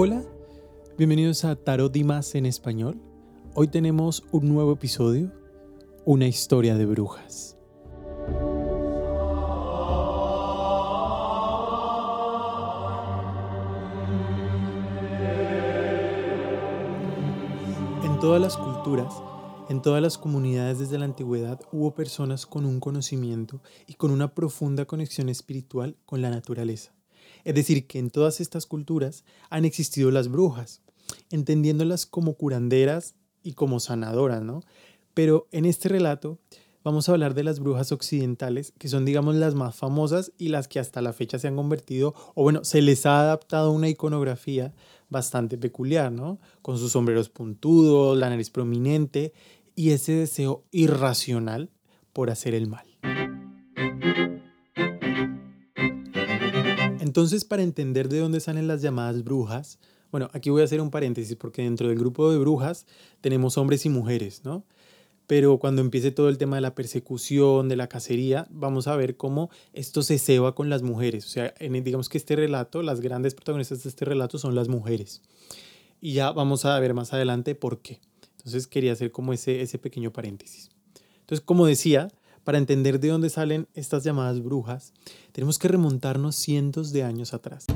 Hola, bienvenidos a Tarot Dimas en español. Hoy tenemos un nuevo episodio, una historia de brujas. En todas las culturas, en todas las comunidades desde la antigüedad hubo personas con un conocimiento y con una profunda conexión espiritual con la naturaleza. Es decir, que en todas estas culturas han existido las brujas, entendiéndolas como curanderas y como sanadoras, ¿no? Pero en este relato vamos a hablar de las brujas occidentales, que son, digamos, las más famosas y las que hasta la fecha se han convertido, o bueno, se les ha adaptado una iconografía bastante peculiar, ¿no? Con sus sombreros puntudos, la nariz prominente y ese deseo irracional por hacer el mal. Entonces, para entender de dónde salen las llamadas brujas, bueno, aquí voy a hacer un paréntesis porque dentro del grupo de brujas tenemos hombres y mujeres, ¿no? Pero cuando empiece todo el tema de la persecución, de la cacería, vamos a ver cómo esto se ceba con las mujeres. O sea, en, digamos que este relato, las grandes protagonistas de este relato son las mujeres. Y ya vamos a ver más adelante por qué. Entonces quería hacer como ese, ese pequeño paréntesis. Entonces, como decía, para entender de dónde salen estas llamadas brujas, tenemos que remontarnos cientos de años atrás.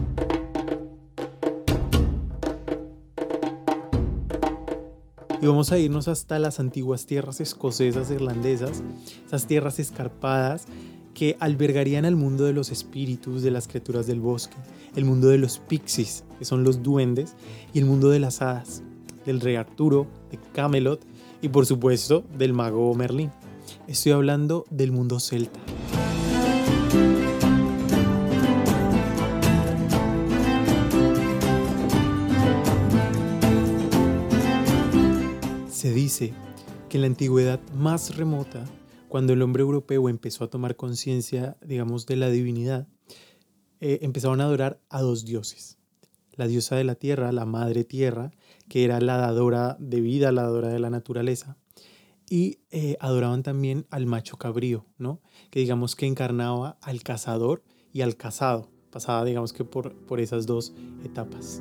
Y vamos a irnos hasta las antiguas tierras escocesas irlandesas, esas tierras escarpadas que albergarían al mundo de los espíritus, de las criaturas del bosque, el mundo de los pixies, que son los duendes, y el mundo de las hadas, del rey Arturo, de Camelot y por supuesto del mago Merlín. Estoy hablando del mundo celta. Se dice que en la antigüedad más remota, cuando el hombre europeo empezó a tomar conciencia, digamos, de la divinidad, eh, empezaron a adorar a dos dioses. La diosa de la tierra, la madre tierra, que era la dadora de vida, la dadora de la naturaleza, y eh, adoraban también al macho cabrío, ¿no? Que digamos que encarnaba al cazador y al cazado. Pasaba, digamos que por, por esas dos etapas.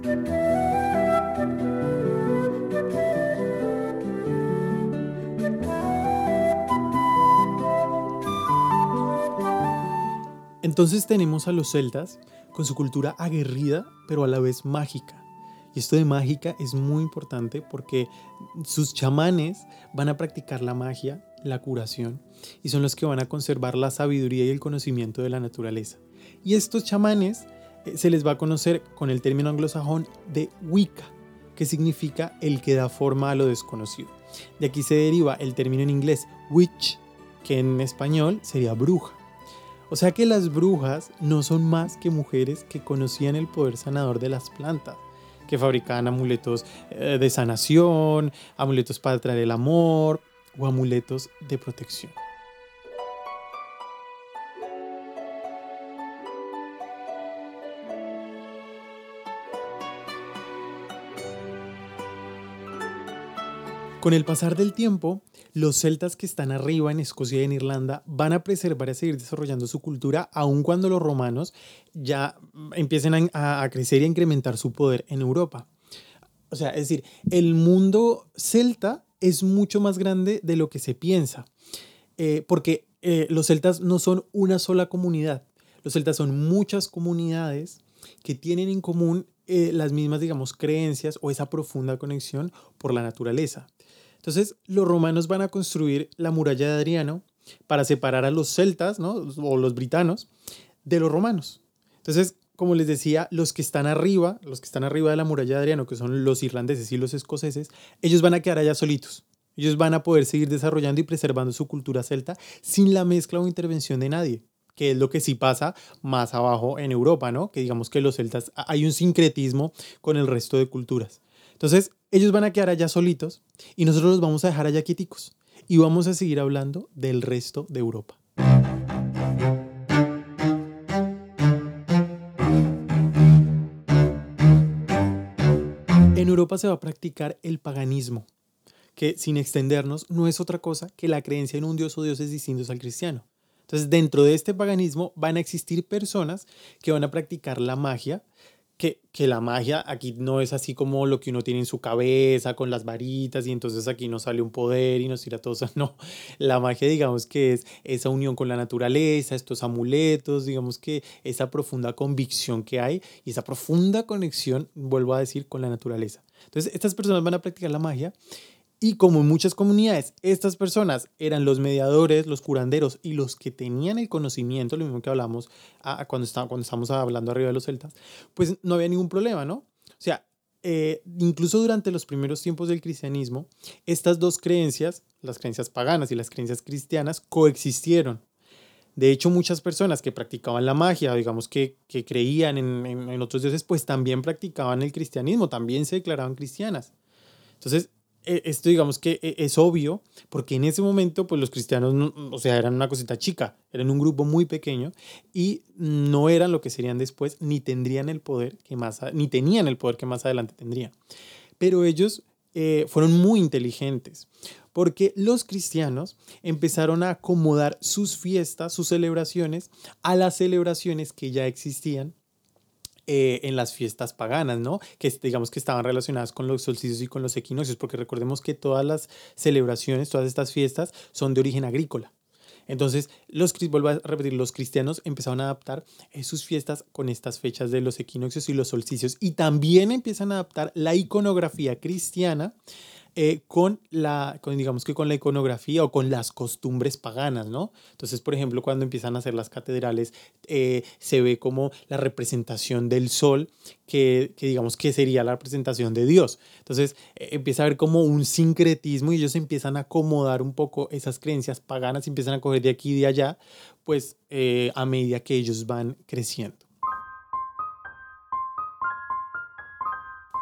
Entonces tenemos a los celtas con su cultura aguerrida, pero a la vez mágica. Y esto de mágica es muy importante porque sus chamanes van a practicar la magia, la curación, y son los que van a conservar la sabiduría y el conocimiento de la naturaleza. Y estos chamanes eh, se les va a conocer con el término anglosajón de Wicca, que significa el que da forma a lo desconocido. De aquí se deriva el término en inglés witch, que en español sería bruja. O sea que las brujas no son más que mujeres que conocían el poder sanador de las plantas que fabricaban amuletos eh, de sanación, amuletos para traer el amor o amuletos de protección. Con el pasar del tiempo, los celtas que están arriba en Escocia y en Irlanda van a preservar y a seguir desarrollando su cultura, aun cuando los romanos ya empiecen a, crecer y a incrementar su poder en Europa. O sea, es decir, el mundo celta es mucho más grande de lo que se piensa, eh, porque eh, los celtas no son una sola comunidad, los celtas son muchas comunidades que tienen en común eh, las mismas, digamos, creencias o esa profunda conexión por la naturaleza. Entonces, los romanos van a construir la muralla de Adriano para separar a los celtas, ¿no? O los britanos, de los romanos. Entonces, como les decía, los que están arriba, los que están arriba de la muralla de Adriano, que son los irlandeses y los escoceses, ellos van a quedar allá solitos. Ellos van a poder seguir desarrollando y preservando su cultura celta sin la mezcla o intervención de nadie, que es lo que sí pasa más abajo en Europa, ¿no? Que digamos que los celtas hay un sincretismo con el resto de culturas. Entonces, ellos van a quedar allá solitos y nosotros los vamos a dejar allá quieticos y vamos a seguir hablando del resto de Europa. En Europa se va a practicar el paganismo, que sin extendernos no es otra cosa que la creencia en un dios o dioses distintos al cristiano. Entonces, dentro de este paganismo van a existir personas que van a practicar la magia, que, que, la magia aquí no es así como lo que uno tiene en su cabeza con las varitas y entonces aquí nos sale un poder y nos tira todo eso. No, la magia digamos que es esa unión con la naturaleza, estos amuletos, digamos que esa profunda convicción que hay y esa profunda conexión, vuelvo a decir, con la naturaleza. Entonces estas personas van a practicar la magia y como en muchas comunidades, estas personas eran los mediadores, los curanderos y los que tenían el conocimiento, lo mismo que hablamos cuando, está, cuando estamos hablando arriba de los celtas, pues no había ningún problema, ¿no? O sea, eh, incluso durante los primeros tiempos del cristianismo, estas dos creencias, las creencias paganas y las creencias cristianas, coexistieron. De hecho, muchas personas que practicaban la magia, digamos que, que creían en, en otros dioses, pues también practicaban el cristianismo, también se declaraban cristianas. Entonces, esto digamos que e, es obvio, porque en ese momento pues los cristianos, o sea, eran una cosita chica, eran un grupo muy pequeño y no eran lo que serían después, ni tendrían el poder que más, ni tenían el poder que más adelante tendrían. Pero ellos eh, fueron muy inteligentes, porque los cristianos empezaron a acomodar sus fiestas, sus celebraciones, a las celebraciones que ya existían eh, en las fiestas paganas, ¿no? Que digamos que estaban relacionadas con los solsticios y con los equinoccios, porque recordemos que todas las celebraciones, todas estas fiestas son de origen agrícola. Entonces, los, vuelvo a repetir, los cristianos empezaron a adaptar eh, sus fiestas con estas fechas de los equinoccios y los solsticios y también empiezan a adaptar la iconografía cristiana eh, con la, digamos que con la iconografía o con las costumbres paganas, ¿no? Entonces, por ejemplo, cuando empiezan a hacer las catedrales, eh, se ve como la representación del sol, que, que, digamos que sería la representación de Dios. Entonces, eh, empieza a haber como un sincretismo y ellos empiezan a acomodar un poco esas creencias paganas, empiezan a coger de aquí y de allá, pues a medida que ellos van creciendo.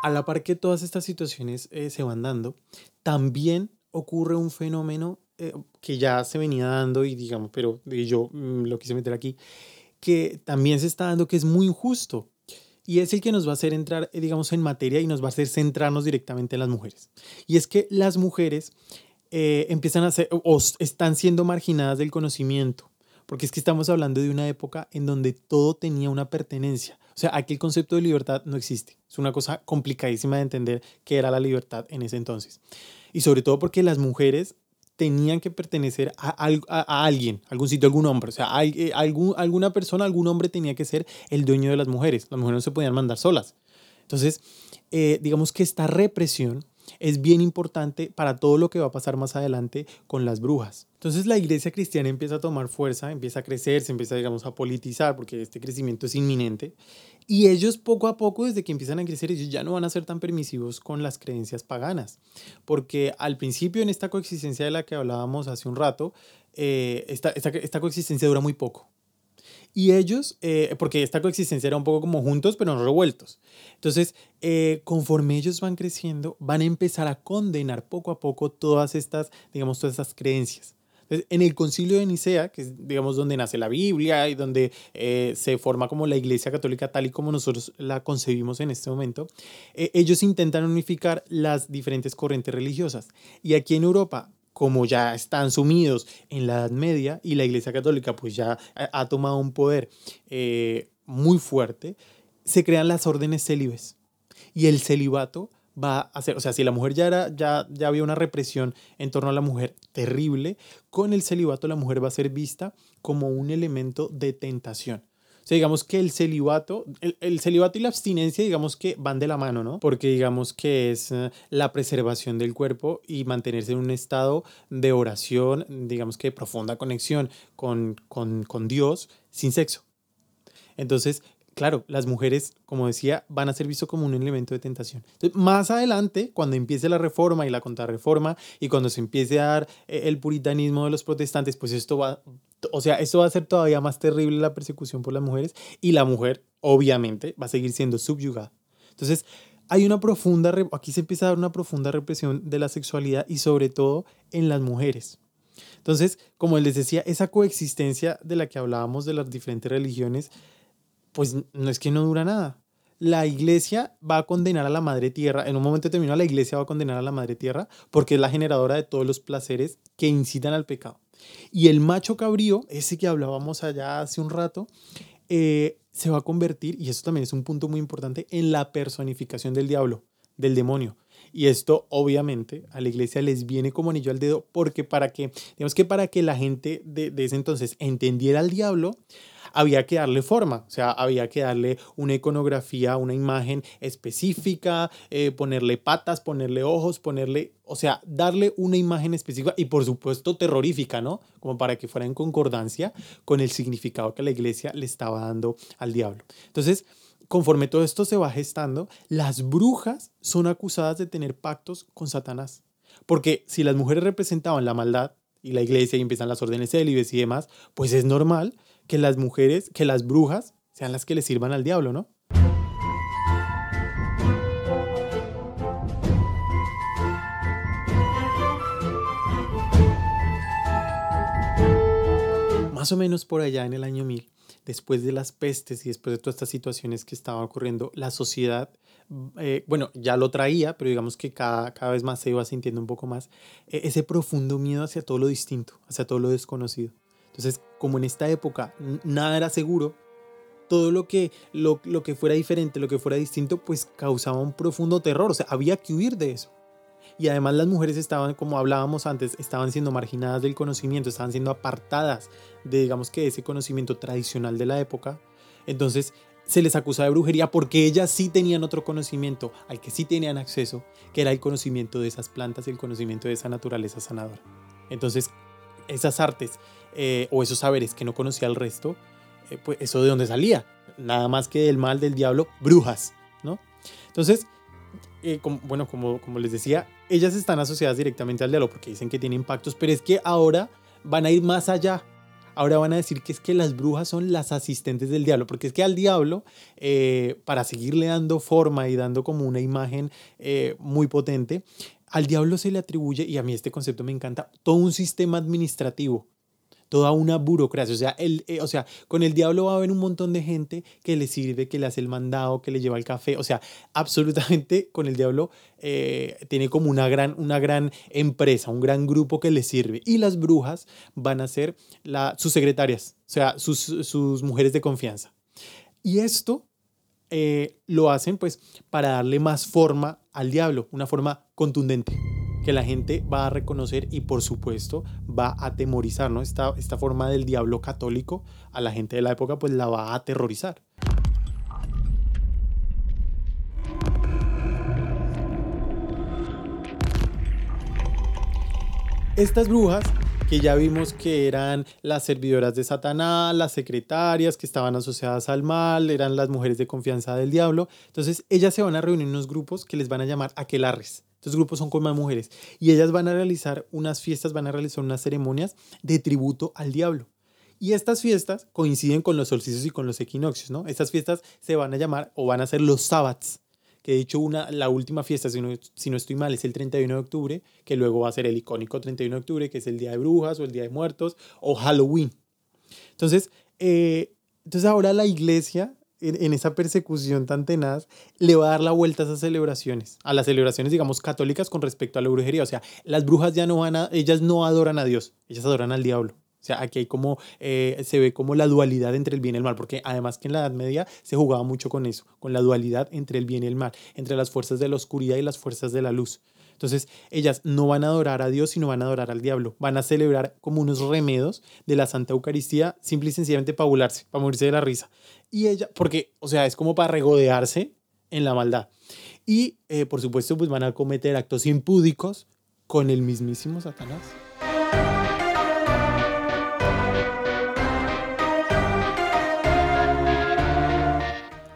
A la par que todas estas situaciones eh, se van dando, también ocurre un fenómeno eh, que ya se venía dando y digamos, pero yo mm, lo quise meter aquí, que también se está dando que es muy injusto. Y es el que nos va a hacer entrar, eh, digamos, en materia y nos va a hacer centrarnos directamente en las mujeres. Y es que las mujeres empiezan a ser o están siendo marginadas del conocimiento, porque es que estamos hablando de una época en donde todo tenía una pertenencia. O sea, aquí el concepto de libertad no existe. Es una cosa complicadísima de entender qué era la libertad en ese entonces. Y sobre todo porque las mujeres tenían que pertenecer a, a, alguien, algún sitio, algún hombre. O sea, eh, algún, alguna persona, algún hombre tenía que ser el dueño de las mujeres. Las mujeres no se podían mandar solas. Entonces, eh, digamos que esta represión es bien importante para todo lo que va a pasar más adelante con las brujas. Entonces la iglesia cristiana empieza a tomar fuerza, empieza a crecer, se empieza, digamos, a politizar porque este crecimiento es inminente. Y ellos poco a poco, desde que empiezan a crecer, ellos ya no van a ser tan permisivos con las creencias paganas. Porque al principio en esta coexistencia de la que hablábamos hace un rato, eh, esta, coexistencia dura muy poco. Y ellos, eh, porque esta coexistencia era un poco como juntos, pero no revueltos. Entonces, eh, conforme ellos van creciendo, van a empezar a condenar poco a poco todas estas, digamos, todas estas creencias. Entonces, en el concilio de Nicea, que es, digamos, donde nace la Biblia y donde eh, se forma como la Iglesia Católica tal y como nosotros la concebimos en este momento, ellos intentan unificar las diferentes corrientes religiosas. Y aquí en Europa, como ya están sumidos en la Edad Media y la Iglesia Católica pues ya ha tomado un poder eh, muy fuerte, se crean las órdenes célibes. Y el celibato va a ser, o sea, si la mujer ya, era, ya, ya había una represión en torno a la mujer terrible, con el celibato la mujer va a ser vista como un elemento de tentación digamos que el celibato, el, celibato y la abstinencia, digamos que van de la mano, ¿no? Porque digamos que es eh, la preservación del cuerpo y mantenerse en un estado de oración, digamos que de profunda conexión con, con, con Dios sin sexo. Entonces, claro, las mujeres, como decía, van a ser visto como un elemento de tentación. más adelante, cuando empiece la reforma y la contrarreforma y cuando se empiece a dar eh, el puritanismo de los protestantes, pues esto va, o sea, esto va a ser todavía más terrible la persecución por las mujeres y la mujer, obviamente, va a seguir siendo subyugada. Entonces, hay una profunda, aquí se empieza a dar una profunda represión de la sexualidad y sobre todo en las mujeres. Entonces, como les decía, esa coexistencia de la que hablábamos de las diferentes religiones, pues no es que no dura nada. La iglesia va a condenar a la madre tierra, en un momento determinado la iglesia va a condenar a la madre tierra porque es la generadora de todos los placeres que incitan al pecado. Y el macho cabrío, ese que hablábamos allá hace un rato, eh, se va a convertir, y esto también es un punto muy importante, en la personificación del diablo, del demonio. Y esto obviamente a la iglesia les viene como anillo al dedo porque para que, digamos que para que la gente de, de ese entonces entendiera al diablo, había que darle forma, o sea, había que darle una iconografía, una imagen específica, eh, ponerle patas, ponerle ojos, ponerle, o sea, darle una imagen específica y por supuesto terrorífica, ¿no? Como para que fuera en concordancia con el significado que la iglesia le estaba dando al diablo. Entonces, conforme todo esto se va gestando, las brujas son acusadas de tener pactos con Satanás. Porque si las mujeres representaban la maldad y la iglesia y empiezan las órdenes célibes y demás, pues es normal que las mujeres, que las brujas sean las que le sirvan al diablo, ¿no? Más o menos por allá en el año 1000, después de las pestes y después de todas estas situaciones que estaban ocurriendo, la sociedad, eh, bueno, ya lo traía, pero digamos que cada, cada vez más se iba sintiendo un poco más, e, ese profundo miedo hacia todo lo distinto, hacia todo lo desconocido. Entonces, como en esta época nada era seguro, todo lo que, lo, lo que fuera diferente, lo que fuera distinto, pues causaba un profundo terror, o sea, había que huir de eso. Y además las mujeres estaban, como hablábamos antes, estaban siendo marginadas del conocimiento, estaban siendo apartadas de, digamos que, ese conocimiento tradicional de la época. Entonces se les acusa de brujería porque ellas sí tenían otro conocimiento al que sí tenían acceso, que era el conocimiento de esas plantas y el conocimiento de esa naturaleza sanadora. Entonces, esas artes eh, o esos saberes que no conocía el resto, eh, pues eso de dónde salía, nada más que del mal del diablo, brujas, ¿no? Entonces, eh, bueno, como, les decía, ellas están asociadas directamente al diablo porque dicen que tiene impactos, pero es que ahora van a ir más allá. Ahora van a decir que es que las brujas son las asistentes del diablo, porque es que al diablo, eh, para seguirle dando forma y dando como una imagen eh, muy potente, al diablo se le atribuye, y a mí este concepto me encanta, todo un sistema administrativo toda una burocracia. O sea, el, eh, o sea, con el diablo va a haber un montón de gente que le sirve, que le hace el mandado, que le lleva el café. O sea, absolutamente con el diablo eh, tiene como una gran, una gran empresa, un gran grupo que le sirve. Y las brujas van a ser la, sus secretarias, o sea, sus, sus mujeres de confianza. Y esto eh, lo hacen pues para darle más forma al diablo, una forma contundente que la gente va a reconocer y por supuesto va a atemorizar, ¿no? Esta, esta forma del diablo católico a la gente de la época pues la va a aterrorizar. Estas brujas que ya vimos que eran las servidoras de Satanás, las secretarias que estaban asociadas al mal, eran las mujeres de confianza del diablo. Entonces ellas se van a reunir en unos grupos que les van a llamar aquelarres. Estos grupos son con más mujeres y ellas van a realizar unas fiestas, van a realizar unas ceremonias de tributo al diablo. Y estas fiestas coinciden con los solsticios y con los equinoccios, ¿no? Estas fiestas se van a llamar o van a ser los sábados, que de hecho una, la última fiesta, si no, si no estoy mal, es el 31 de octubre, que luego va a ser el icónico 31 de octubre, que es el Día de Brujas o el Día de Muertos o Halloween. Entonces, eh, entonces ahora la iglesia en, esa persecución tan tenaz, le va a dar la vuelta a esas celebraciones, a las celebraciones, digamos, católicas con respecto a la brujería. O sea, las brujas ya no van a, ellas no adoran a Dios, ellas adoran al diablo. O sea, aquí hay como, eh, se ve como la dualidad entre el bien y el mal, porque además que en la Edad Media se jugaba mucho con eso, con la dualidad entre el bien y el mal, entre las fuerzas de la oscuridad y las fuerzas de la luz. Entonces, ellas no van a adorar a Dios, sino van a adorar al diablo. Van a celebrar como unos remedos de la Santa Eucaristía, simple y sencillamente para burlarse, para morirse de la risa. Y ella, porque, o sea, es como para regodearse en la maldad. Y, eh, por supuesto, pues van a cometer actos impúdicos con el mismísimo Satanás.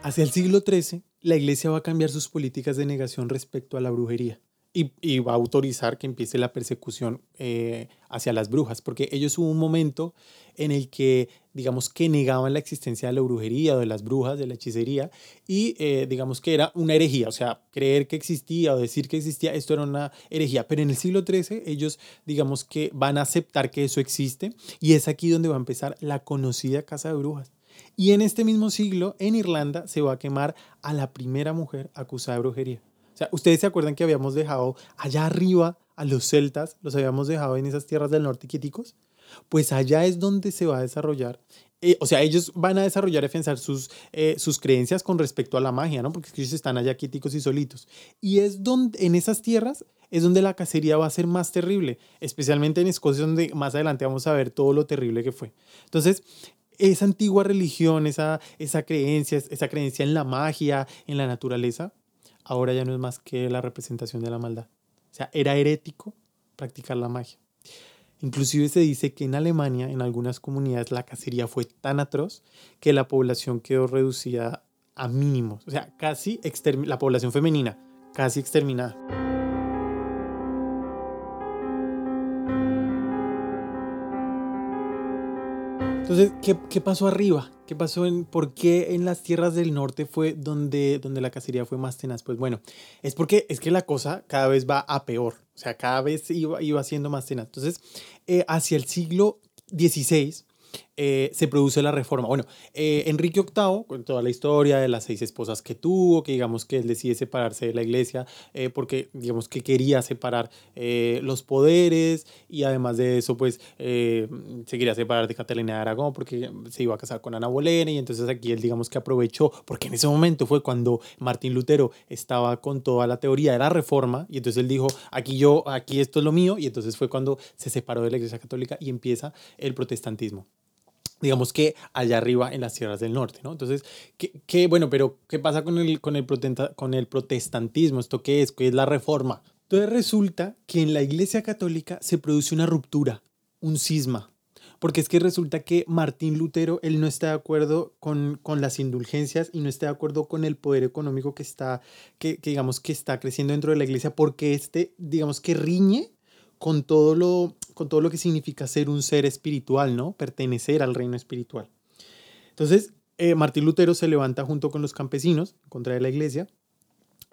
Hacia el siglo XIII, la iglesia va a cambiar sus políticas de negación respecto a la brujería y, va a autorizar que empiece la persecución eh, hacia las brujas, porque ellos hubo un momento en el que, digamos, que negaban la existencia de la brujería, de las brujas, de la hechicería, y eh, digamos que era una herejía, o sea, creer que existía o decir que existía, esto era una herejía, pero en el siglo XIII ellos, digamos que van a aceptar que eso existe, y es aquí donde va a empezar la conocida casa de brujas. Y en este mismo siglo, en Irlanda, se va a quemar a la primera mujer acusada de brujería. O sea, ustedes se acuerdan que habíamos dejado allá arriba a los celtas, los habíamos dejado en esas tierras del norte quieticos. Pues allá es donde se va a desarrollar eh, o sea, ellos van a desarrollar y afianzar sus, eh, sus creencias con respecto a la magia, ¿no? Porque ellos están allá quieticos y solitos. Y es donde, en esas tierras, es donde la cacería va a ser más terrible, especialmente en Escocia, donde más adelante vamos a ver todo lo terrible que fue. Entonces, esa antigua religión, esa, esa creencia, esa creencia en la magia, en la naturaleza, ahora ya no es más que la representación de la maldad. O sea, era herético practicar la magia. Inclusive se dice que en Alemania, en algunas comunidades, la cacería fue tan atroz que la población quedó reducida a mínimos. O sea, casi la población femenina, casi exterminada. Entonces, ¿qué, ¿qué, pasó arriba? ¿Qué pasó en por qué en las tierras del norte fue donde, donde la cacería fue más tenaz? Pues bueno, es porque es que la cosa cada vez va a peor, o sea, cada vez iba, iba siendo más tenaz. Entonces, eh, hacia el siglo XVI, eh, se produce la reforma. Bueno, eh, Enrique VIII, con toda la historia de las seis esposas que tuvo, que digamos que él decide separarse de la iglesia eh, porque digamos que quería separar los poderes y además de eso pues se quería separar de Catalina de Aragón porque se iba a casar con Ana Bolena y entonces aquí él digamos que aprovechó porque en ese momento fue cuando Martín Lutero estaba con toda la teoría de la reforma y entonces él dijo aquí yo, aquí esto es lo mío y entonces fue cuando se separó de la iglesia católica y empieza el protestantismo digamos que allá arriba en las tierras del norte, ¿no? Entonces, ¿qué, bueno, pero qué pasa con el, con, el con el protestantismo? ¿Esto qué es? ¿Qué es la reforma? Entonces resulta que en la iglesia católica se produce una ruptura, un cisma, porque es que resulta que Martín Lutero, él no está de acuerdo con, con las indulgencias y no está de acuerdo con el poder económico que está, que, que digamos que está creciendo dentro de la iglesia, porque este, digamos que riñe con todo lo, con todo lo que significa ser un ser espiritual, ¿no? Pertenecer al reino espiritual. Entonces, eh, Martín Lutero se levanta junto con los campesinos contra la iglesia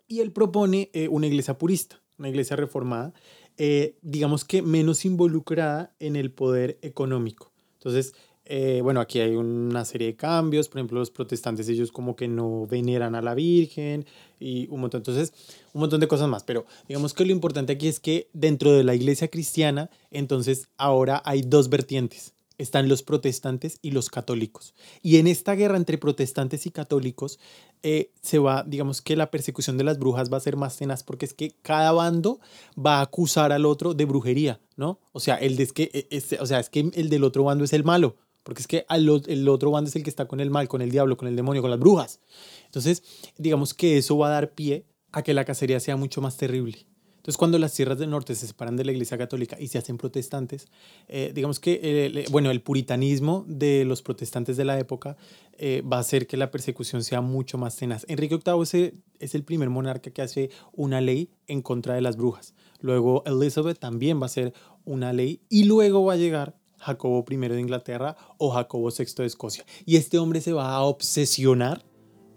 y él propone eh, una iglesia purista, una iglesia reformada, eh, digamos que menos involucrada en el poder económico. Entonces, eh, bueno, aquí hay una serie de cambios, por ejemplo, los protestantes ellos como que no veneran a la Virgen y un montón, entonces, un montón de cosas más, pero digamos que lo importante aquí es que dentro de la iglesia cristiana, entonces ahora hay dos vertientes, están los protestantes y los católicos. Y en esta guerra entre protestantes y católicos eh, se va, digamos que la persecución de las brujas va a ser más tenaz porque es que cada bando va a acusar al otro de brujería, ¿no? O sea, el de, es que, e, o sea, es que el del otro bando es el malo. Porque es que el otro bando es el que está con el mal, con el diablo, con el demonio, con las brujas. Entonces, digamos que eso va a dar pie a que la cacería sea mucho más terrible. Entonces, cuando las tierras del norte se separan de la Iglesia Católica y se hacen protestantes, eh, digamos que, eh, bueno, el puritanismo de los protestantes de la época eh, va a hacer que la persecución sea mucho más tenaz. Enrique VIII es es el primer monarca que hace una ley en contra de las brujas. Luego, Elizabeth también va a hacer una ley y luego va a llegar Jacobo I de Inglaterra o Jacobo VI de Escocia. Y este hombre se va a obsesionar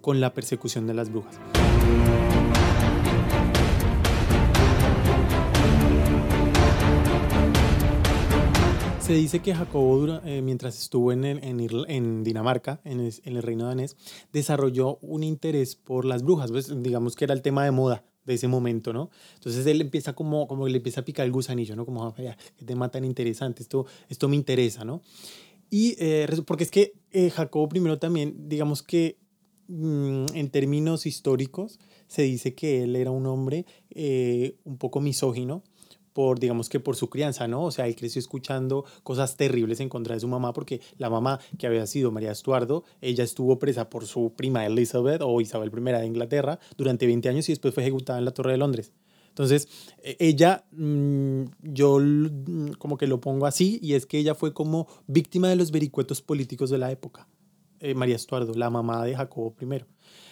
con la persecución de las brujas. Se dice que Jacobo, eh, mientras estuvo en, en, Dinamarca, en el, reino danés, desarrolló un interés por las brujas. Pues, digamos que era el tema de moda de ese momento, ¿no? Entonces él empieza como, como le empieza a picar el gusanillo, ¿no? Como, vaya, qué tema tan interesante, esto, esto me interesa, ¿no? Y eh, porque es que eh, Jacobo primero también, digamos que mm, en términos históricos, se dice que él era un hombre eh, un poco misógino, por, digamos que por su crianza, ¿no? O sea, él creció escuchando cosas terribles en contra de su mamá, porque la mamá, que había sido María Estuardo, ella estuvo presa por su prima Elizabeth o Isabel I de Inglaterra durante 20 años y después fue ejecutada en la Torre de Londres. Entonces, e, ella, mm, yo mm, como que lo pongo así, y es que ella fue como víctima de los vericuetos políticos de la época. Eh, María Estuardo, la mamá de Jacobo I.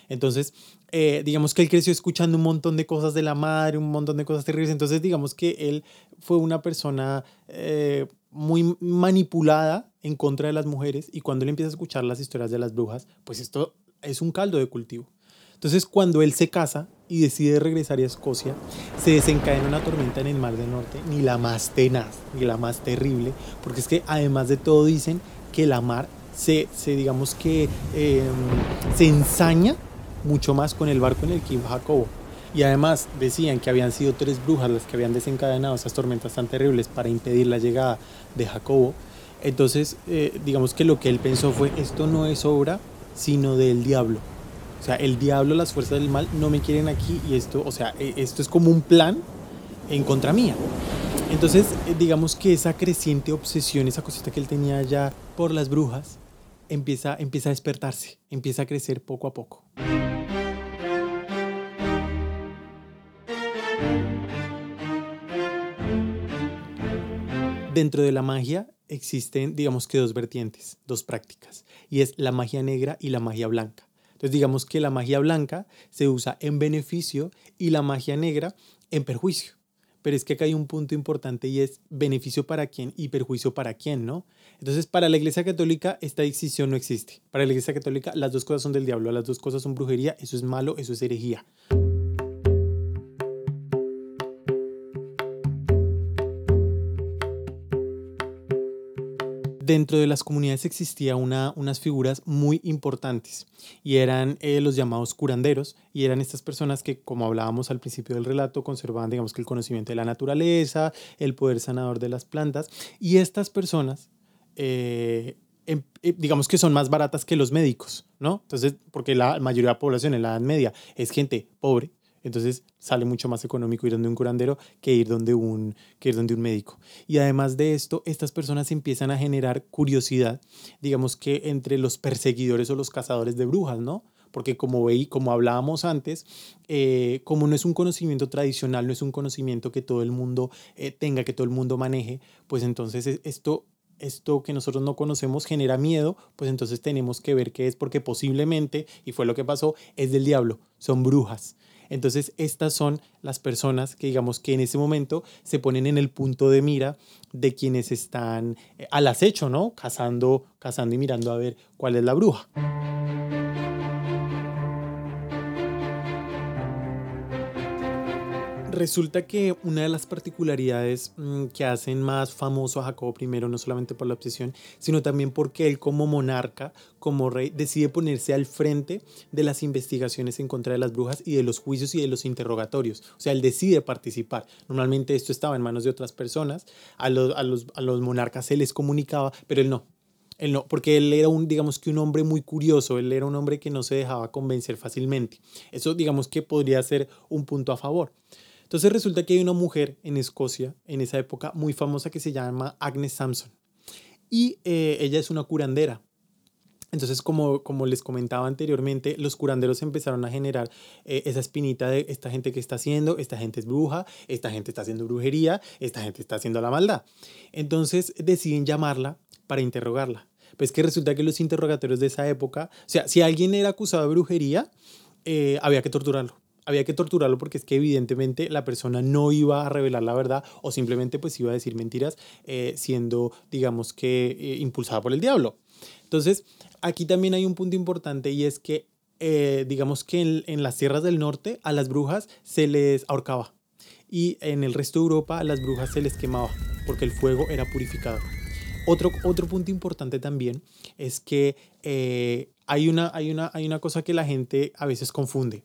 Entonces, eh, digamos que él creció escuchando un montón de cosas de la madre, un montón de cosas terribles. Entonces, digamos que él fue una persona eh, muy manipulada en contra de las mujeres y cuando él empieza a escuchar las historias de las brujas, pues esto es un caldo de cultivo. Entonces, cuando él se casa y decide regresar a Escocia, se desencadena una tormenta en el Mar del Norte, ni la más tenaz, ni la más terrible, porque es que además de todo dicen que la mar se, se digamos que em, se ensaña mucho más con el barco en el que iba Jacobo. Y además decían que habían sido tres brujas las que habían desencadenado esas tormentas tan terribles para impedir la llegada de Jacobo. Entonces, eh, digamos que lo que él pensó fue, esto no es obra, sino del diablo. O sea, el diablo, las fuerzas del mal no me quieren aquí y esto, o sea, e, esto es como un plan en contra mía. Entonces, eh, digamos que esa creciente obsesión, esa cosita que él tenía ya por las brujas, empieza, empieza a despertarse, empieza a crecer poco a poco. Dentro de la magia existen, digamos que dos vertientes, dos prácticas, y es la magia negra y la magia blanca. Entonces digamos que la magia blanca se usa en beneficio y la magia negra en perjuicio. Pero es que acá hay un punto importante y es beneficio para quién y perjuicio para quién, ¿no? Entonces, para la Iglesia Católica esta decisión no existe. Para la Iglesia Católica las dos cosas son del diablo, las dos cosas son brujería, eso es malo, eso es herejía. Dentro de las comunidades existía una, unas figuras muy importantes y eran eh, los llamados curanderos y eran estas personas que, como hablábamos al principio del relato, conservaban, digamos que el conocimiento de la naturaleza, el poder sanador de las plantas y estas personas, eh, em, eh, digamos que son más baratas que los médicos, ¿no? Entonces, porque la mayoría de la población en la Edad Media es gente pobre, entonces sale mucho más económico ir donde un curandero que ir donde un, que ir donde un médico. Y además de esto, estas personas empiezan a generar curiosidad, digamos que entre los perseguidores o los cazadores de brujas, ¿no? Porque como veí, como hablábamos antes, eh, como no es un conocimiento tradicional, no es un conocimiento que todo el mundo eh, tenga, que todo el mundo maneje, pues entonces e, esto esto que nosotros no conocemos genera miedo, pues entonces tenemos que ver qué es, porque posiblemente, y fue lo que pasó, es del diablo, son brujas. Entonces, estas son las personas que digamos que en ese momento se ponen en el punto de mira de quienes están eh, al acecho, ¿no? Cazando, cazando y mirando a ver cuál es la bruja. Resulta que una de las particularidades mm, que hacen más famoso a Jacobo I, no solamente por la obsesión, sino también porque él como monarca, como rey, decide ponerse al frente de las investigaciones en contra de las brujas y de los juicios y de los interrogatorios. O sea, él decide participar. Normalmente esto estaba en manos de otras personas, a los, a los, a los monarcas se les comunicaba, pero él no. Él no, porque él era un, digamos que un hombre muy curioso, él era un hombre que no se dejaba convencer fácilmente. Eso, digamos que podría ser un punto a favor. Entonces resulta que hay una mujer en Escocia en esa época muy famosa que se llama Agnes Sampson. Y eh, ella es una curandera. Entonces, como, como les comentaba anteriormente, los curanderos empezaron a generar eh, esa espinita de esta gente que está haciendo, esta gente es bruja, esta gente está haciendo brujería, esta gente está haciendo la maldad. Entonces deciden llamarla para interrogarla. Pues que resulta que los interrogatorios de esa época, o sea, si alguien era acusado de brujería, eh, había que torturarlo había que torturarlo porque es que evidentemente la persona no iba a revelar la verdad o simplemente pues iba a decir mentiras eh, siendo digamos que eh, impulsada por el diablo. Entonces aquí también hay un punto importante y es que eh, digamos que en, las tierras del norte a las brujas se les ahorcaba y en el resto de Europa a las brujas se les quemaba porque el fuego era purificador. Otro, otro punto importante también es que hay una, hay, una, hay una cosa que la gente a veces confunde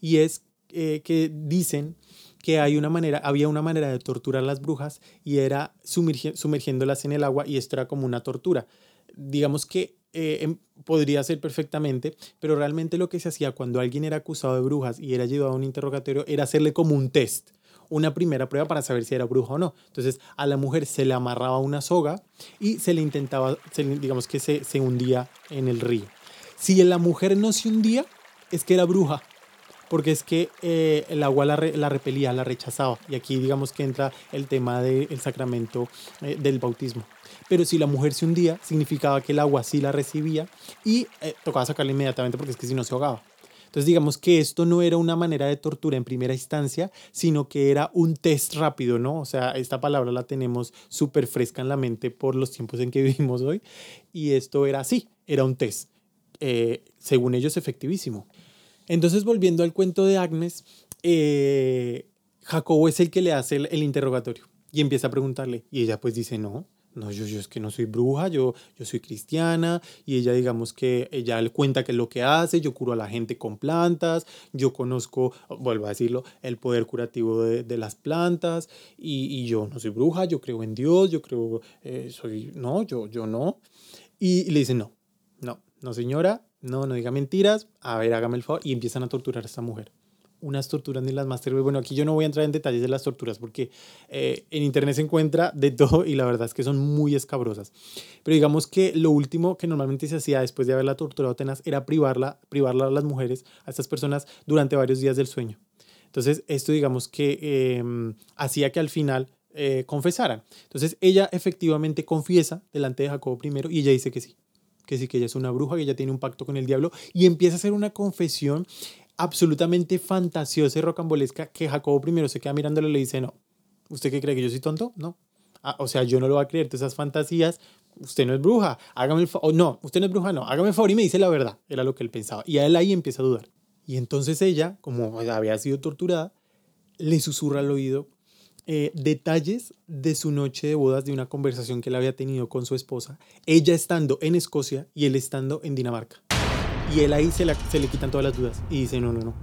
y es eh, que dicen que hay una manera, había una manera de torturar las brujas y era sumergiéndolas en el agua y esto era como una tortura. Digamos que eh, em, podría ser perfectamente, pero realmente lo que se hacía cuando alguien era acusado de brujas y era llevado a un interrogatorio era hacerle como un test, una primera prueba para saber si era bruja o no. Entonces a la mujer se le amarraba una soga y se le intentaba, digamos que se, se hundía en el río. Si la mujer no se hundía, es que era bruja, porque es que eh, el agua la, repelía, la rechazaba. Y aquí digamos que entra el tema del sacramento eh, del bautismo. Pero si la mujer se hundía, significaba que el agua sí la recibía y eh, tocaba sacarla inmediatamente porque es que si no se ahogaba. Entonces digamos que esto no era una manera de tortura en primera instancia, sino que era un test rápido, ¿no? O sea, esta palabra la tenemos súper fresca en la mente por los tiempos en que vivimos hoy. Y esto era así, era un test. Eh, según ellos, efectivísimo. Entonces, volviendo al cuento de Agnes, eh, Jacobo es el que le hace el, interrogatorio y empieza a preguntarle. Y ella pues dice, no, no, yo, yo es que no soy bruja, yo, yo soy cristiana y ella digamos que ella le cuenta que es lo que hace, yo curo a la gente con plantas, yo conozco, vuelvo a decirlo, el poder curativo de, de las plantas y, y, yo no soy bruja, yo creo en Dios, yo creo, eh, soy, no, yo, yo no. Y, y le dicen, no, no, señora, no, no diga mentiras, a ver, hágame el favor y empiezan a torturar a esta mujer unas torturas ni las más terribles. Bueno, aquí yo no voy a entrar en detalles de las torturas porque eh, en internet se encuentra de todo y la verdad es que son muy escabrosas. Pero digamos que lo último que normalmente se hacía después de haberla torturado tenaz era privarla, privarla a las mujeres, a estas personas, durante varios días del sueño. Entonces, esto digamos que em, hacía que al final eh, confesaran. Entonces, ella efectivamente confiesa delante de Jacobo I y ella dice que sí que sí que ella es una bruja, que ella tiene un pacto con el diablo y empieza a hacer una confesión absolutamente fantasiosa y rocambolesca que Jacobo primero se queda mirándolo y le dice, no, ¿usted qué cree que yo soy tonto? No. Ah, o sea, yo no lo voy a creer, todas esas fantasías, usted no es bruja, hágame el favor, no, usted no es bruja, no, hágame el favor y me dice la verdad, era lo que él pensaba. Y a él ahí empieza a dudar. Y entonces ella, como había sido torturada, le susurra al oído eh, detalles de su noche de bodas, de una conversación que él había tenido con su esposa, ella estando en Escocia y él estando en Dinamarca. Y él ahí se, le quitan todas las dudas y dice, no, no, no.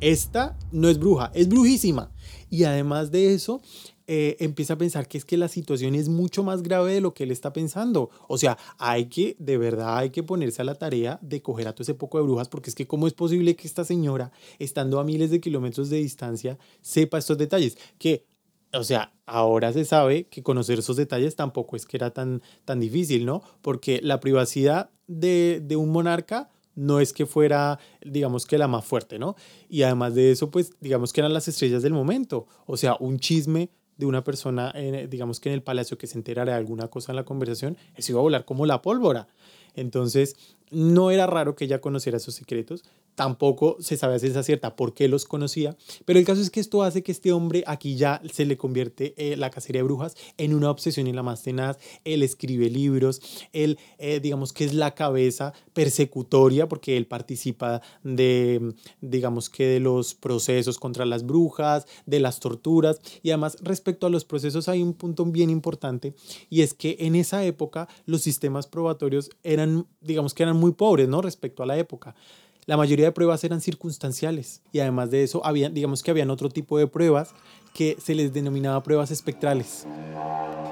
Esta no es bruja, es brujísima. Y además de eso, eh, empieza a pensar que es que la situación es mucho más grave de lo que él está pensando. O sea, hay que, de verdad, hay que ponerse a la tarea de coger a todo ese poco de brujas, porque es que cómo es posible que esta señora, estando a miles de kilómetros de distancia, sepa estos detalles. Que, o sea, ahora se sabe que conocer esos detalles tampoco es que era tan, tan difícil, ¿no? Porque la privacidad de, de un monarca no es que fuera, digamos que la más fuerte, ¿no? Y además de eso, pues, digamos que eran las estrellas del momento, o sea, un chisme de una persona, digamos que en el palacio que se enterara de alguna cosa en la conversación, eso iba a volar como la pólvora. Entonces, no era raro que ella conociera esos secretos, tampoco se sabe a ciencia cierta por qué los conocía, pero el caso es que esto hace que este hombre aquí ya se le convierte eh, la cacería de brujas en una obsesión y la más tenaz. Él escribe libros, él eh, digamos que es la cabeza persecutoria porque él participa de digamos que de los procesos contra las brujas, de las torturas y además respecto a los procesos hay un punto bien importante y es que en esa época los sistemas probatorios eran digamos que eran muy pobres, ¿no? respecto a la época. La mayoría de pruebas eran circunstanciales y además de eso, había, digamos que habían otro tipo de pruebas que se les denominaba pruebas espectrales.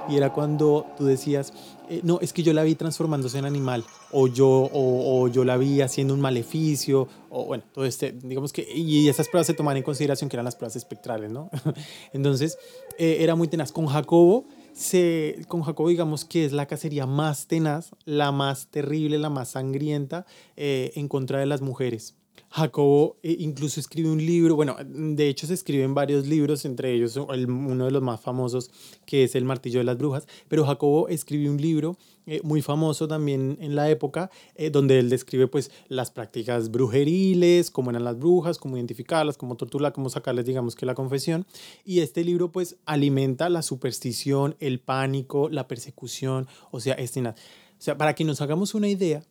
Y era cuando tú decías, eh, no, es que yo la vi transformándose en animal, o yo, o, yo la vi haciendo un maleficio, o bueno, todo este, digamos que, y esas pruebas se toman en consideración que eran las pruebas espectrales, ¿no? Entonces, eh, era muy tenaz. Con Jacobo se, con Jacobo digamos que es la cacería más tenaz, la más terrible, la más sangrienta eh, en contra de las mujeres. Jacobo eh, incluso escribe un libro, bueno, de hecho se escriben varios libros, entre ellos uno de los más famosos que es El martillo de las brujas, pero Jacobo escribe un libro eh, muy famoso también en la época, eh, donde él describe pues las prácticas brujeriles, cómo eran las brujas, cómo identificarlas, cómo torturarlas, cómo sacarles digamos que la confesión, y este libro pues alimenta la superstición, el pánico, la persecución, o sea, este, o sea, para que nos hagamos una idea,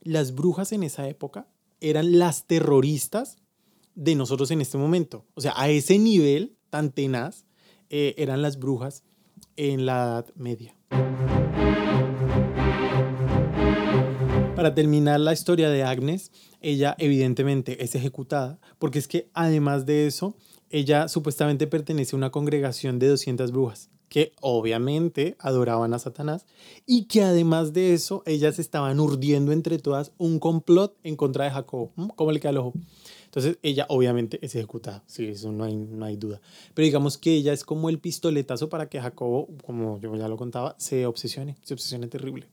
las brujas en esa época eran las terroristas de nosotros en este momento. O sea, a ese nivel tan tenaz eh, eran las brujas en la Edad Media. Para terminar la historia de Agnes, ella evidentemente es ejecutada, porque es que además de eso, ella supuestamente pertenece a una congregación de 200 brujas que obviamente adoraban a Satanás y que además de eso ellas estaban urdiendo entre todas un complot en contra de Jacob. ¿Cómo le queda el ojo? Entonces ella obviamente es ejecutada, sí, eso no hay, no hay duda. Pero digamos que ella es como el pistoletazo para que Jacobo, como yo ya lo contaba, se obsesione, se obsesione terrible.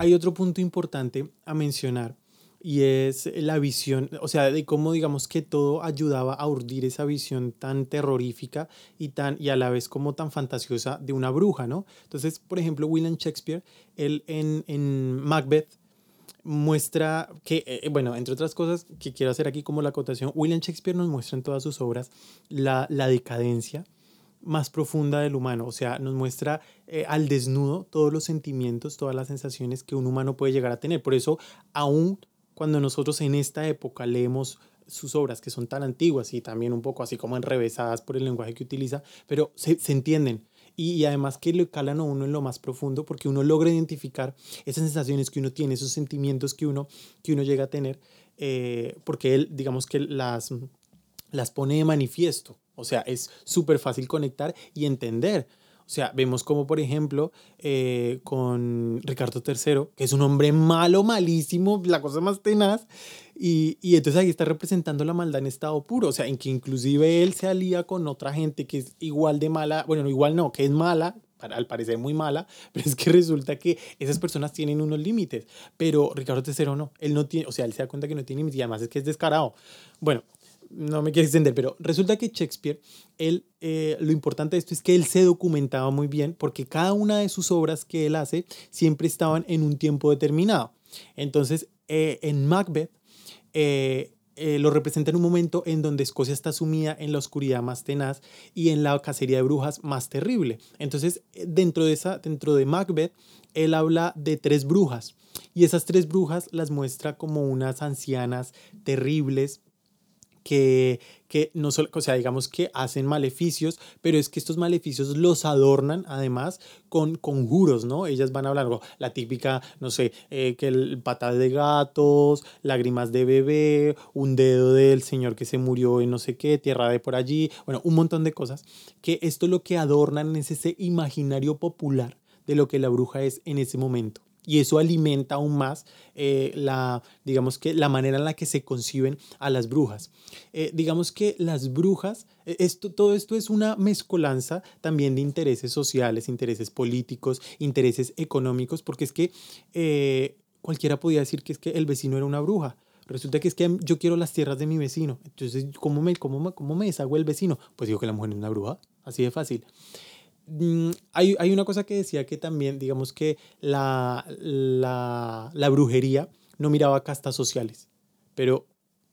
Hay otro punto importante a mencionar y es la visión, o sea, de cómo digamos que todo ayudaba a urdir esa visión tan terrorífica y, tan, y a la vez como tan fantasiosa de una bruja, ¿no? Entonces, por ejemplo, William Shakespeare, él en, en Macbeth muestra que, eh, eh, bueno, entre otras cosas que quiero hacer aquí como la acotación, William Shakespeare nos muestra en todas sus obras la, la decadencia más profunda del humano, o sea, nos muestra eh, al desnudo todos los sentimientos, todas las sensaciones que un humano puede llegar a tener. Por eso, aún cuando nosotros en esta época leemos sus obras, que son tan antiguas y también un poco así como enrevesadas por el lenguaje que utiliza, pero se, se entienden. Y, y, además que le calan a uno en lo más profundo porque uno logra identificar esas sensaciones que uno tiene, esos sentimientos que uno, que uno llega a tener, eh, porque él, digamos que las, las pone de manifiesto. O sea, es súper fácil conectar y entender. O sea, vemos como, por ejemplo, eh, con Ricardo III, que es un hombre malo, malísimo, la cosa más tenaz, y, y, entonces ahí está representando la maldad en estado puro, o sea, en que inclusive él se alía con otra gente que es igual de mala, bueno, no igual no, que es mala, al parecer muy mala, pero es que resulta que esas personas tienen unos límites, pero Ricardo III no, él no tiene, o sea, él se da cuenta que no tiene límites y además es que es descarado. Bueno, no me quiero extender, pero resulta que Shakespeare, él, eh, lo importante de esto es que él se documentaba muy bien porque cada una de sus obras que él hace siempre estaban en un tiempo determinado. Entonces, eh, en Macbeth, eh, lo representa en un momento en donde Escocia está sumida en la oscuridad más tenaz y en la cacería de brujas más terrible. Entonces, dentro de, esa, dentro de Macbeth, él habla de tres brujas y esas tres brujas las muestra como unas ancianas terribles que, que no solo, o sea, digamos que hacen maleficios, pero es que estos maleficios los adornan además con conjuros, ¿no? Ellas van a hablar, la típica, no sé, eh, que el patada de gatos, lágrimas de bebé, un dedo del señor que se murió en no sé qué, tierra de por allí, bueno, un montón de cosas, que esto lo que adornan es ese imaginario popular de lo que la bruja es en ese momento y eso alimenta aún más eh, la, digamos que la manera en la que se conciben a las brujas. Eh, digamos que las brujas, eh, esto, todo esto es una mezcolanza también de intereses sociales, intereses políticos, intereses económicos, porque es que cualquiera podía decir que es que el vecino era una bruja. Resulta que es que yo quiero las tierras de mi vecino. Entonces, ¿cómo me, cómo, cómo me deshago el vecino? Pues digo que la mujer es una bruja. Así de fácil. Mm, hay, hay, una cosa que decía que también, digamos que la, la, brujería no miraba castas sociales, pero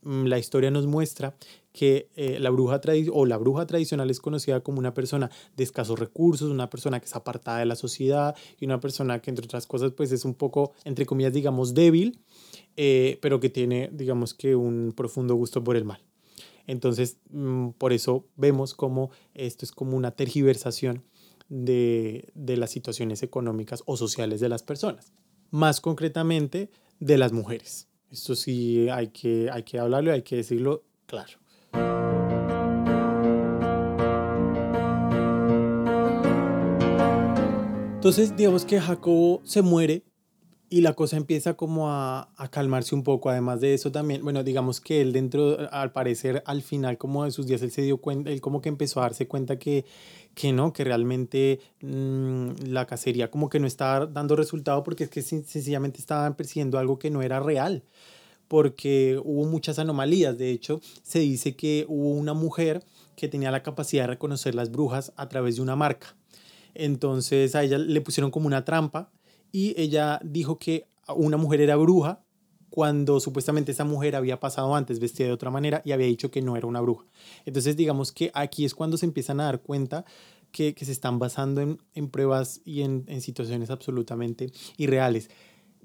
mm, la historia nos muestra que eh, la bruja o la bruja tradicional es conocida como una persona de escasos recursos, una persona que es apartada de la sociedad y una persona que entre otras cosas pues es un poco, entre comillas, digamos, débil, eh, pero que tiene, digamos que un profundo gusto por el mal. Entonces, mm, por eso vemos como esto es como una tergiversación de, de las situaciones económicas o sociales de las personas. Más concretamente, de las mujeres. Esto sí hay que, hay que hablarlo y hay que decirlo claro. Entonces, digamos que Jacobo se muere y la cosa empieza como a, a, calmarse un poco. Además de eso también, bueno, digamos que él dentro, al parecer, al final como de sus días, él se dio cuenta, él como que empezó a darse cuenta que, que no, que realmente mmm, la cacería como que no estaba dando resultado porque es que sencillamente estaban persiguiendo algo que no era real porque hubo muchas anomalías. De hecho, se dice que hubo una mujer que tenía la capacidad de reconocer las brujas a través de una marca. Entonces a ella le pusieron como una trampa y ella dijo que una mujer era bruja cuando supuestamente esa mujer había pasado antes vestida de otra manera y había dicho que no era una bruja. Entonces digamos que aquí es cuando se empiezan a dar cuenta que, que se están basando en, en pruebas y en, en situaciones absolutamente irreales.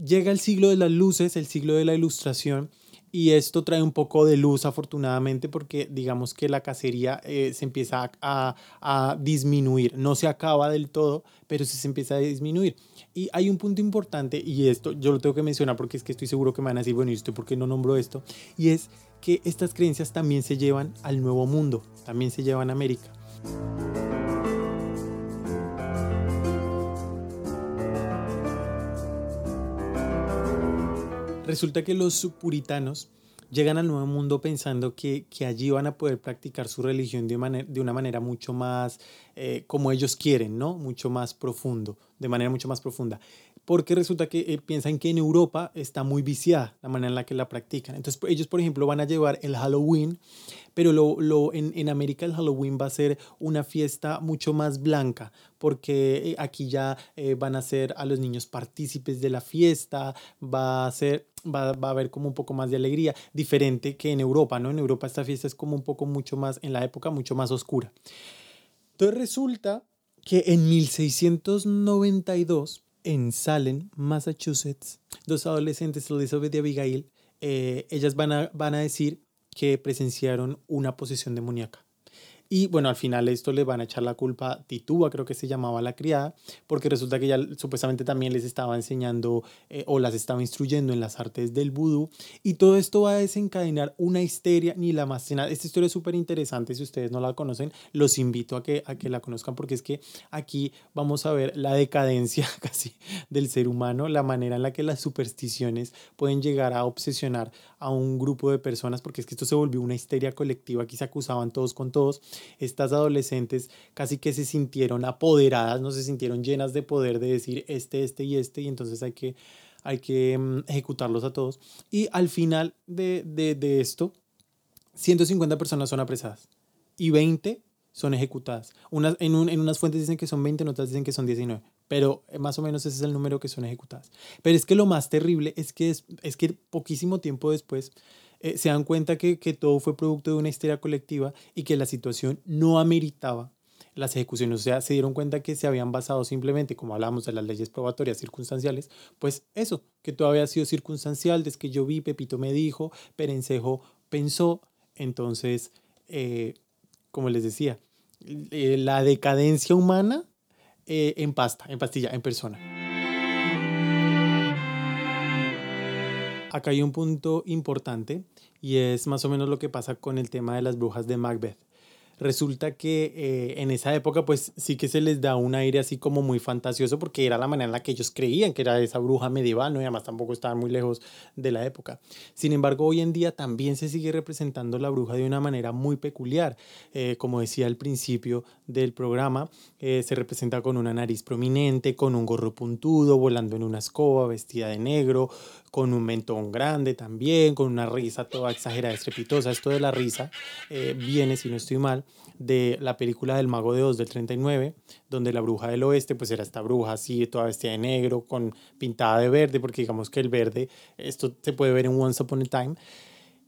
Llega el siglo de las luces, el siglo de la ilustración, y esto trae un poco de luz afortunadamente porque digamos que la cacería eh, se empieza a, a, disminuir. No se acaba del todo, pero se empieza a disminuir. Y hay un punto importante, y esto yo lo tengo que mencionar porque es que estoy seguro que me van a decir, bueno, ¿y usted por qué no nombró esto? Y es que estas creencias también se llevan al nuevo mundo, también se llevan a América. Resulta que los puritanos llegan al nuevo mundo pensando que, que allí van a poder practicar su religión de, manera, de una manera mucho más eh, como ellos quieren, ¿no? Mucho más profundo, de manera mucho más profunda. Porque resulta que eh, piensan que en Europa está muy viciada la manera en la que la practican. Entonces ellos, por ejemplo, van a llevar el Halloween, pero lo, lo, en, en América el Halloween va a ser una fiesta mucho más blanca, porque eh, aquí ya eh, van a ser a los niños partícipes de la fiesta, va a ser Va, va, a haber como un poco más de alegría, diferente que en Europa, ¿no? En Europa esta fiesta es como un poco mucho más, en la época, mucho más oscura. Entonces resulta que en 1692, en Salem, Massachusetts, dos adolescentes, Elizabeth y Abigail, eh, ellas van a, van a decir que presenciaron una posesión demoníaca. Y bueno, al final esto le van a echar la culpa a Titúa, creo que se llamaba la criada, porque resulta que ella supuestamente también les estaba enseñando eh, o las estaba instruyendo en las artes del vudú. Y todo esto va a desencadenar una histeria ni la más. Esta historia es súper interesante, si ustedes no la conocen, los invito a que, a que la conozcan porque es que aquí vamos a ver la decadencia casi del ser humano, la manera en la que las supersticiones pueden llegar a obsesionar a un grupo de personas, porque es que esto se volvió una histeria colectiva, aquí se acusaban todos con todos estas adolescentes casi que se sintieron apoderadas, no se sintieron llenas de poder de decir este, este y este, y entonces hay que, hay que mm, ejecutarlos a todos. Y al final de, de, de esto, 150 personas son apresadas y 20 son ejecutadas. Unas, en, un, en, unas fuentes dicen que son 20, en otras dicen que son 19, pero eh, más o menos ese es el número que son ejecutadas. Pero es que lo más terrible es que, es, que poquísimo tiempo después eh, se dan cuenta que, que todo fue producto de una histeria colectiva y que la situación no ameritaba las ejecuciones, o sea, se dieron cuenta que se habían basado simplemente, como hablamos de las leyes probatorias circunstanciales, pues eso, que todo había sido circunstancial, desde que yo vi, Pepito me dijo, Perencejo pensó, entonces, eh, como les decía, la decadencia humana eh, en pasta, en pastilla, en persona. Acá hay un punto importante y es más o menos lo que pasa con el tema de las brujas de Macbeth resulta que eh, en esa época pues sí que se les da un aire así como muy fantasioso porque era la manera en la que ellos creían que era esa bruja medieval, ¿no? Y además tampoco estaban muy lejos de la época. Sin embargo, hoy en día también se sigue representando la bruja de una manera muy peculiar. Eh, como decía al principio del programa, eh, se representa con una nariz prominente, con un gorro puntudo, volando en una escoba, vestida de negro, con un mentón grande también, con una risa toda exagerada, estrepitosa. Esto de la risa viene, si no estoy mal, de la película del Mago de Oz del 39, donde la bruja del oeste pues era esta bruja así, toda vestida de negro, con pintada de verde, porque digamos que el verde, esto se puede ver en Once Upon a Time.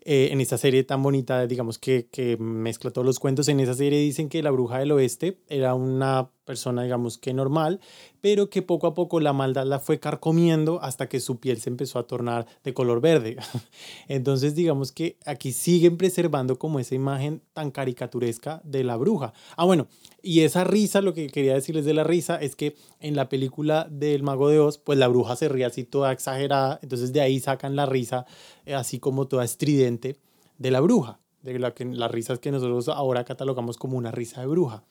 Eh, en esta serie tan bonita, digamos que, que mezcla todos los cuentos, en esa serie dicen que la bruja del oeste era una persona, digamos que normal, pero que poco a poco la maldad la fue carcomiendo hasta que su piel se empezó a tornar de color verde. Entonces, digamos que aquí siguen preservando como esa imagen tan caricaturesca de la bruja. Ah, bueno, y esa risa, lo que quería decirles de la risa es que en la película del Mago de Oz, pues la bruja se ríe así toda exagerada, entonces de ahí sacan la risa eh, así como toda estridente de la bruja, de la que las risas que nosotros ahora catalogamos como una risa de bruja.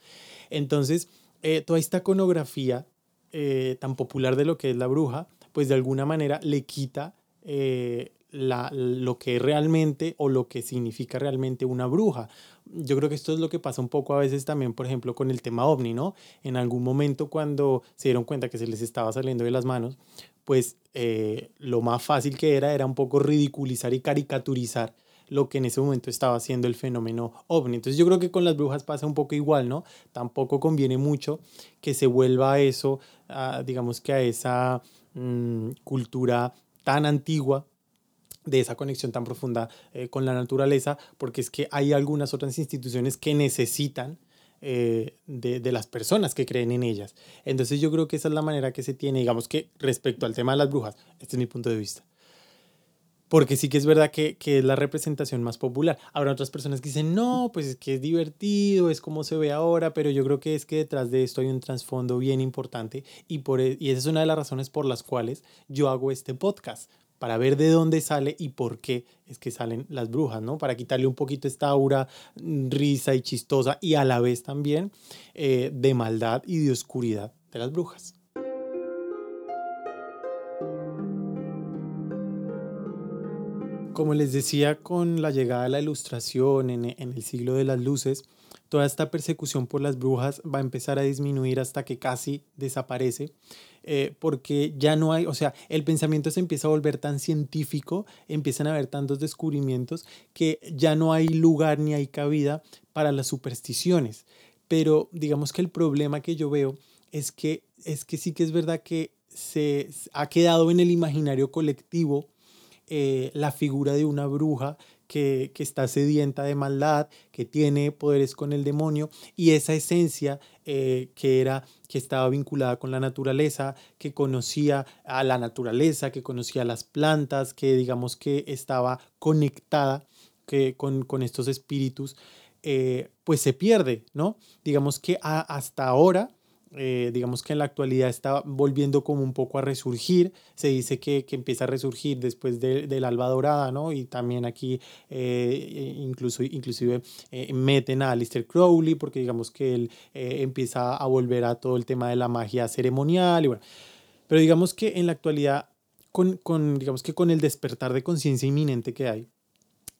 Entonces, eh, toda esta iconografía eh, tan popular de lo que es la bruja, pues de alguna manera le quita eh, la, lo que realmente o lo que significa realmente una bruja. Yo creo que esto es lo que pasa un poco a veces también, por ejemplo, con el tema ovni, ¿no? En algún momento cuando se dieron cuenta que se les estaba saliendo de las manos, pues lo más fácil que era era un poco ridiculizar y caricaturizar lo que en ese momento estaba haciendo el fenómeno ovni. Entonces yo creo que con las brujas pasa un poco igual, ¿no? Tampoco conviene mucho que se vuelva a eso, digamos que a esa mm, cultura tan antigua de esa conexión tan profunda eh, con la naturaleza, porque es que hay algunas otras instituciones que necesitan eh, de, de, las personas que creen en ellas. Entonces yo creo que esa es la manera que se tiene, digamos que respecto al tema de las brujas, este es mi punto de vista porque sí que es verdad que, que, es la representación más popular. Habrá otras personas que dicen, no, pues es que es divertido, es como se ve ahora, pero yo creo que es que detrás de esto hay un trasfondo bien importante y, por, e, y esa es una de las razones por las cuales yo hago este podcast, para ver de dónde sale y por qué es que salen las brujas, ¿no? Para quitarle un poquito esta aura mm, risa y chistosa y a la vez también eh, de maldad y de oscuridad de las brujas. Como les decía, con la llegada de la ilustración en, el siglo de las luces, toda esta persecución por las brujas va a empezar a disminuir hasta que casi desaparece, eh, porque ya no hay, o sea, el pensamiento se empieza a volver tan científico, empiezan a haber tantos descubrimientos que ya no hay lugar ni hay cabida para las supersticiones. Pero digamos que el problema que yo veo es que, es que sí que es verdad que se ha quedado en el imaginario colectivo eh, la figura de una bruja que, que, está sedienta de maldad, que tiene poderes con el demonio y esa esencia eh, que era que estaba vinculada con la naturaleza, que conocía a la naturaleza, que conocía las plantas, que digamos que estaba conectada que con, con estos espíritus, eh, pues se pierde, ¿no? Digamos que hasta ahora eh, digamos que en la actualidad está volviendo como un poco a resurgir. Se dice que, que empieza a resurgir después de, del alba dorada, ¿no? Y también aquí eh, incluso, inclusive eh, meten a Alistair Crowley porque digamos que él empieza a volver a todo el tema de la magia ceremonial y bueno. Pero digamos que en la actualidad, con, con digamos que con el despertar de conciencia inminente que hay,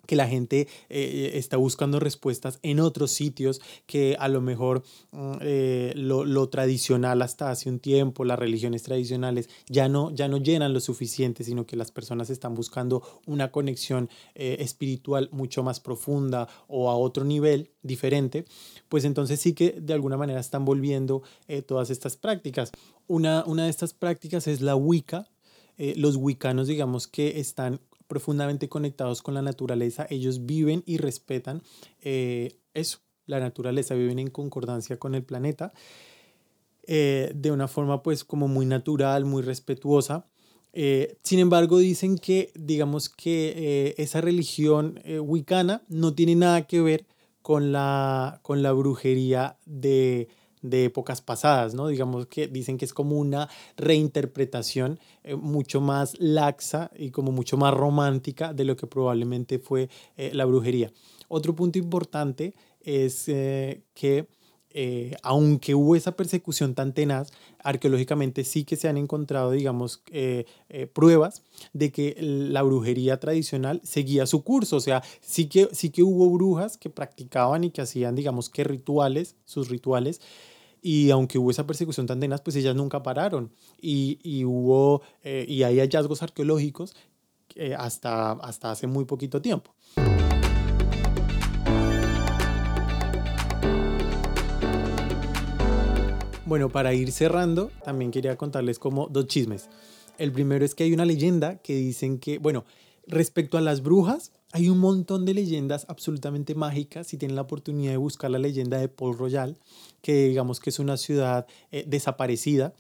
que la gente eh, está buscando respuestas en otros sitios que a lo mejor mm, eh, lo, lo, tradicional hasta hace un tiempo, las religiones tradicionales ya no, ya no llenan lo suficiente, sino que las personas están buscando una conexión eh, espiritual mucho más profunda o a otro nivel diferente, pues entonces sí que de alguna manera están volviendo todas estas prácticas. Una, una de estas prácticas es la Wicca. los wiccanos digamos que están profundamente conectados con la naturaleza, ellos viven y respetan eh, eso, la naturaleza, viven en concordancia con el planeta eh, de una forma pues como muy natural, muy respetuosa. Eh, sin embargo, dicen que, digamos que esa religión wicana no tiene nada que ver con la, con la brujería de, de épocas pasadas, ¿no? Digamos que dicen que es como una reinterpretación eh, mucho más laxa y como mucho más romántica de lo que probablemente fue eh, la brujería. Otro punto importante es eh, que aunque hubo esa persecución tan tenaz, arqueológicamente sí que se han encontrado, digamos, pruebas de que la brujería tradicional seguía su curso. O sea, sí que, sí que hubo brujas que practicaban y que hacían, digamos, que rituales, sus rituales, y aunque hubo esa persecución tan tenaz, pues ellas nunca pararon. Y, y hubo, eh, y hay hallazgos arqueológicos eh, hasta, hasta hace muy poquito tiempo. Bueno, para ir cerrando, también quería contarles como dos chismes. El primero es que hay una leyenda que dicen que, bueno, respecto a las brujas, hay un montón de leyendas absolutamente mágicas. Si tienen la oportunidad de buscar la leyenda de Paul Royal, que digamos que es una ciudad eh, desaparecida,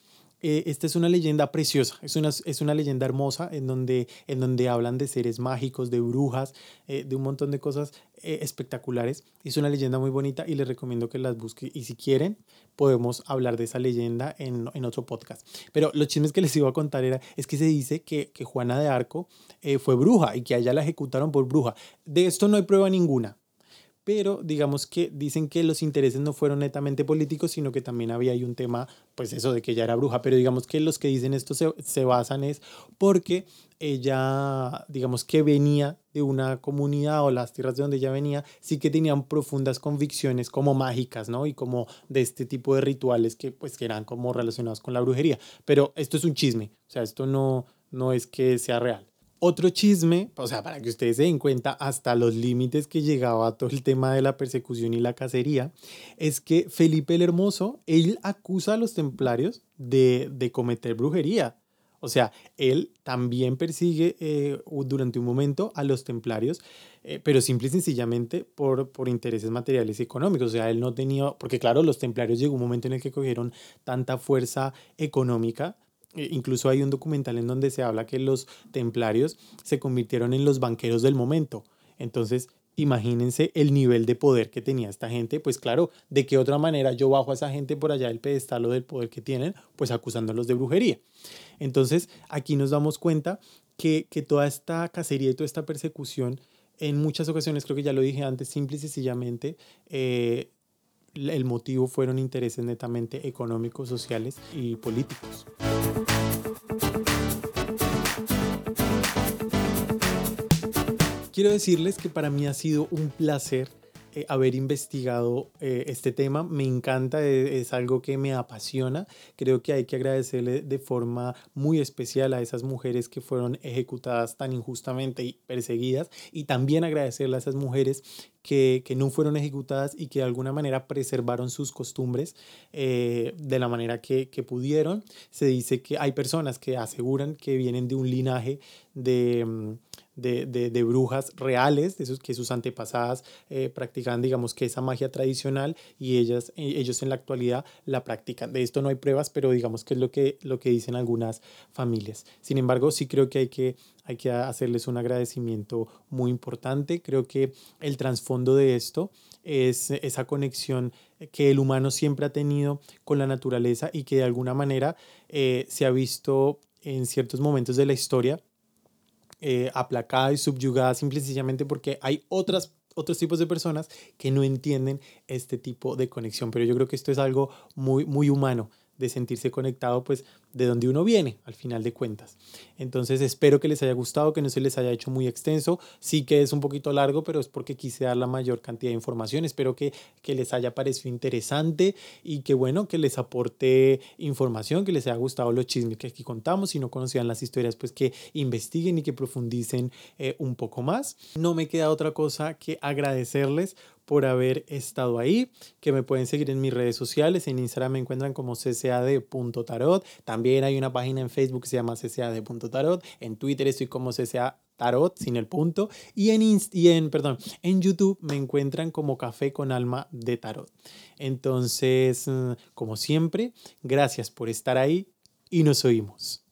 eh, esta es una leyenda preciosa, es una, es una leyenda hermosa en donde, en donde hablan de seres mágicos, de brujas, eh, de un montón de cosas espectaculares. Es una leyenda muy bonita y les recomiendo que las busquen. Y si quieren, podemos hablar de esa leyenda en, en otro podcast. Pero los chismes que les iba a contar era, es que se dice que, que Juana de Arco fue bruja y que a ella la ejecutaron por bruja. De esto no hay prueba ninguna pero digamos que dicen que los intereses no fueron netamente políticos, sino que también había ahí un tema, pues eso de que ella era bruja, pero digamos que los que dicen esto se, se basan es porque ella, digamos que venía de una comunidad o las tierras de donde ella venía, sí que tenían profundas convicciones como mágicas, ¿no? Y como de este tipo de rituales que pues que eran como relacionados con la brujería. Pero esto es un chisme, o sea, esto no, no es que sea real. Otro chisme, o sea, para que ustedes se den cuenta hasta los límites que llegaba todo el tema de la persecución y la cacería, es que Felipe el Hermoso, él acusa a los templarios de, de cometer brujería. O sea, él también persigue eh, durante un momento a los templarios, eh, pero simple y sencillamente por, por intereses materiales y económicos. O sea, él no tenía, porque claro, los templarios llegó un momento en el que cogieron tanta fuerza económica incluso hay un documental en donde se habla que los templarios se convirtieron en los banqueros del momento. Entonces, imagínense el nivel de poder que tenía esta gente. Pues claro, ¿de qué otra manera yo bajo a esa gente por allá del pedestal o del poder que tienen? Pues acusándolos de brujería. Entonces, aquí nos damos cuenta que, que toda esta cacería y toda esta persecución, en muchas ocasiones, creo que ya lo dije antes, simple y sencillamente, eh, el motivo fueron intereses netamente económicos, sociales y políticos. Quiero decirles que para mí ha sido un placer eh, haber investigado eh, este tema. Me encanta, e, es, algo que me apasiona. Creo que hay que agradecerle de forma muy especial a esas mujeres que fueron ejecutadas tan injustamente y perseguidas y también agradecerle a esas mujeres que, que, no fueron ejecutadas y que de alguna manera preservaron sus costumbres eh, de la manera que, que, pudieron. Se dice que hay personas que aseguran que vienen de un linaje de... Mm, de, de, brujas reales, de esos que sus antepasadas eh, practicaban, digamos que esa magia tradicional y ellas, eh, ellos en la actualidad la practican. De esto no hay pruebas, pero digamos que es lo que, lo que dicen algunas familias. Sin embargo, sí creo que hay que hay que hacerles un agradecimiento muy importante. Creo que el trasfondo de esto es esa conexión que el humano siempre ha tenido con la naturaleza y que de alguna manera eh, se ha visto en ciertos momentos de la historia eh, aplacada y subyugada simple y sencillamente porque hay otras otros tipos de personas que no entienden este tipo de conexión. Pero yo creo que esto es algo muy, muy humano de sentirse conectado pues de donde uno viene al final de cuentas. Entonces espero que les haya gustado, que no se les haya hecho muy extenso, sí que es un poquito largo, pero es porque quise dar la mayor cantidad de información, espero que, que les haya parecido interesante y que bueno, que les aporte información, que les haya gustado los chismes que aquí contamos, si no conocían las historias pues que investiguen y que profundicen eh, un poco más. No me queda otra cosa que agradecerles por haber estado ahí, que me pueden seguir en mis redes sociales, en Instagram me encuentran como ccad.tarot, también hay una página en Facebook que se llama ccad.tarot, en Twitter estoy como cca tarot sin el punto y en, y en, perdón, en YouTube me encuentran como café con alma de tarot. Entonces, como siempre, gracias por estar ahí y nos oímos.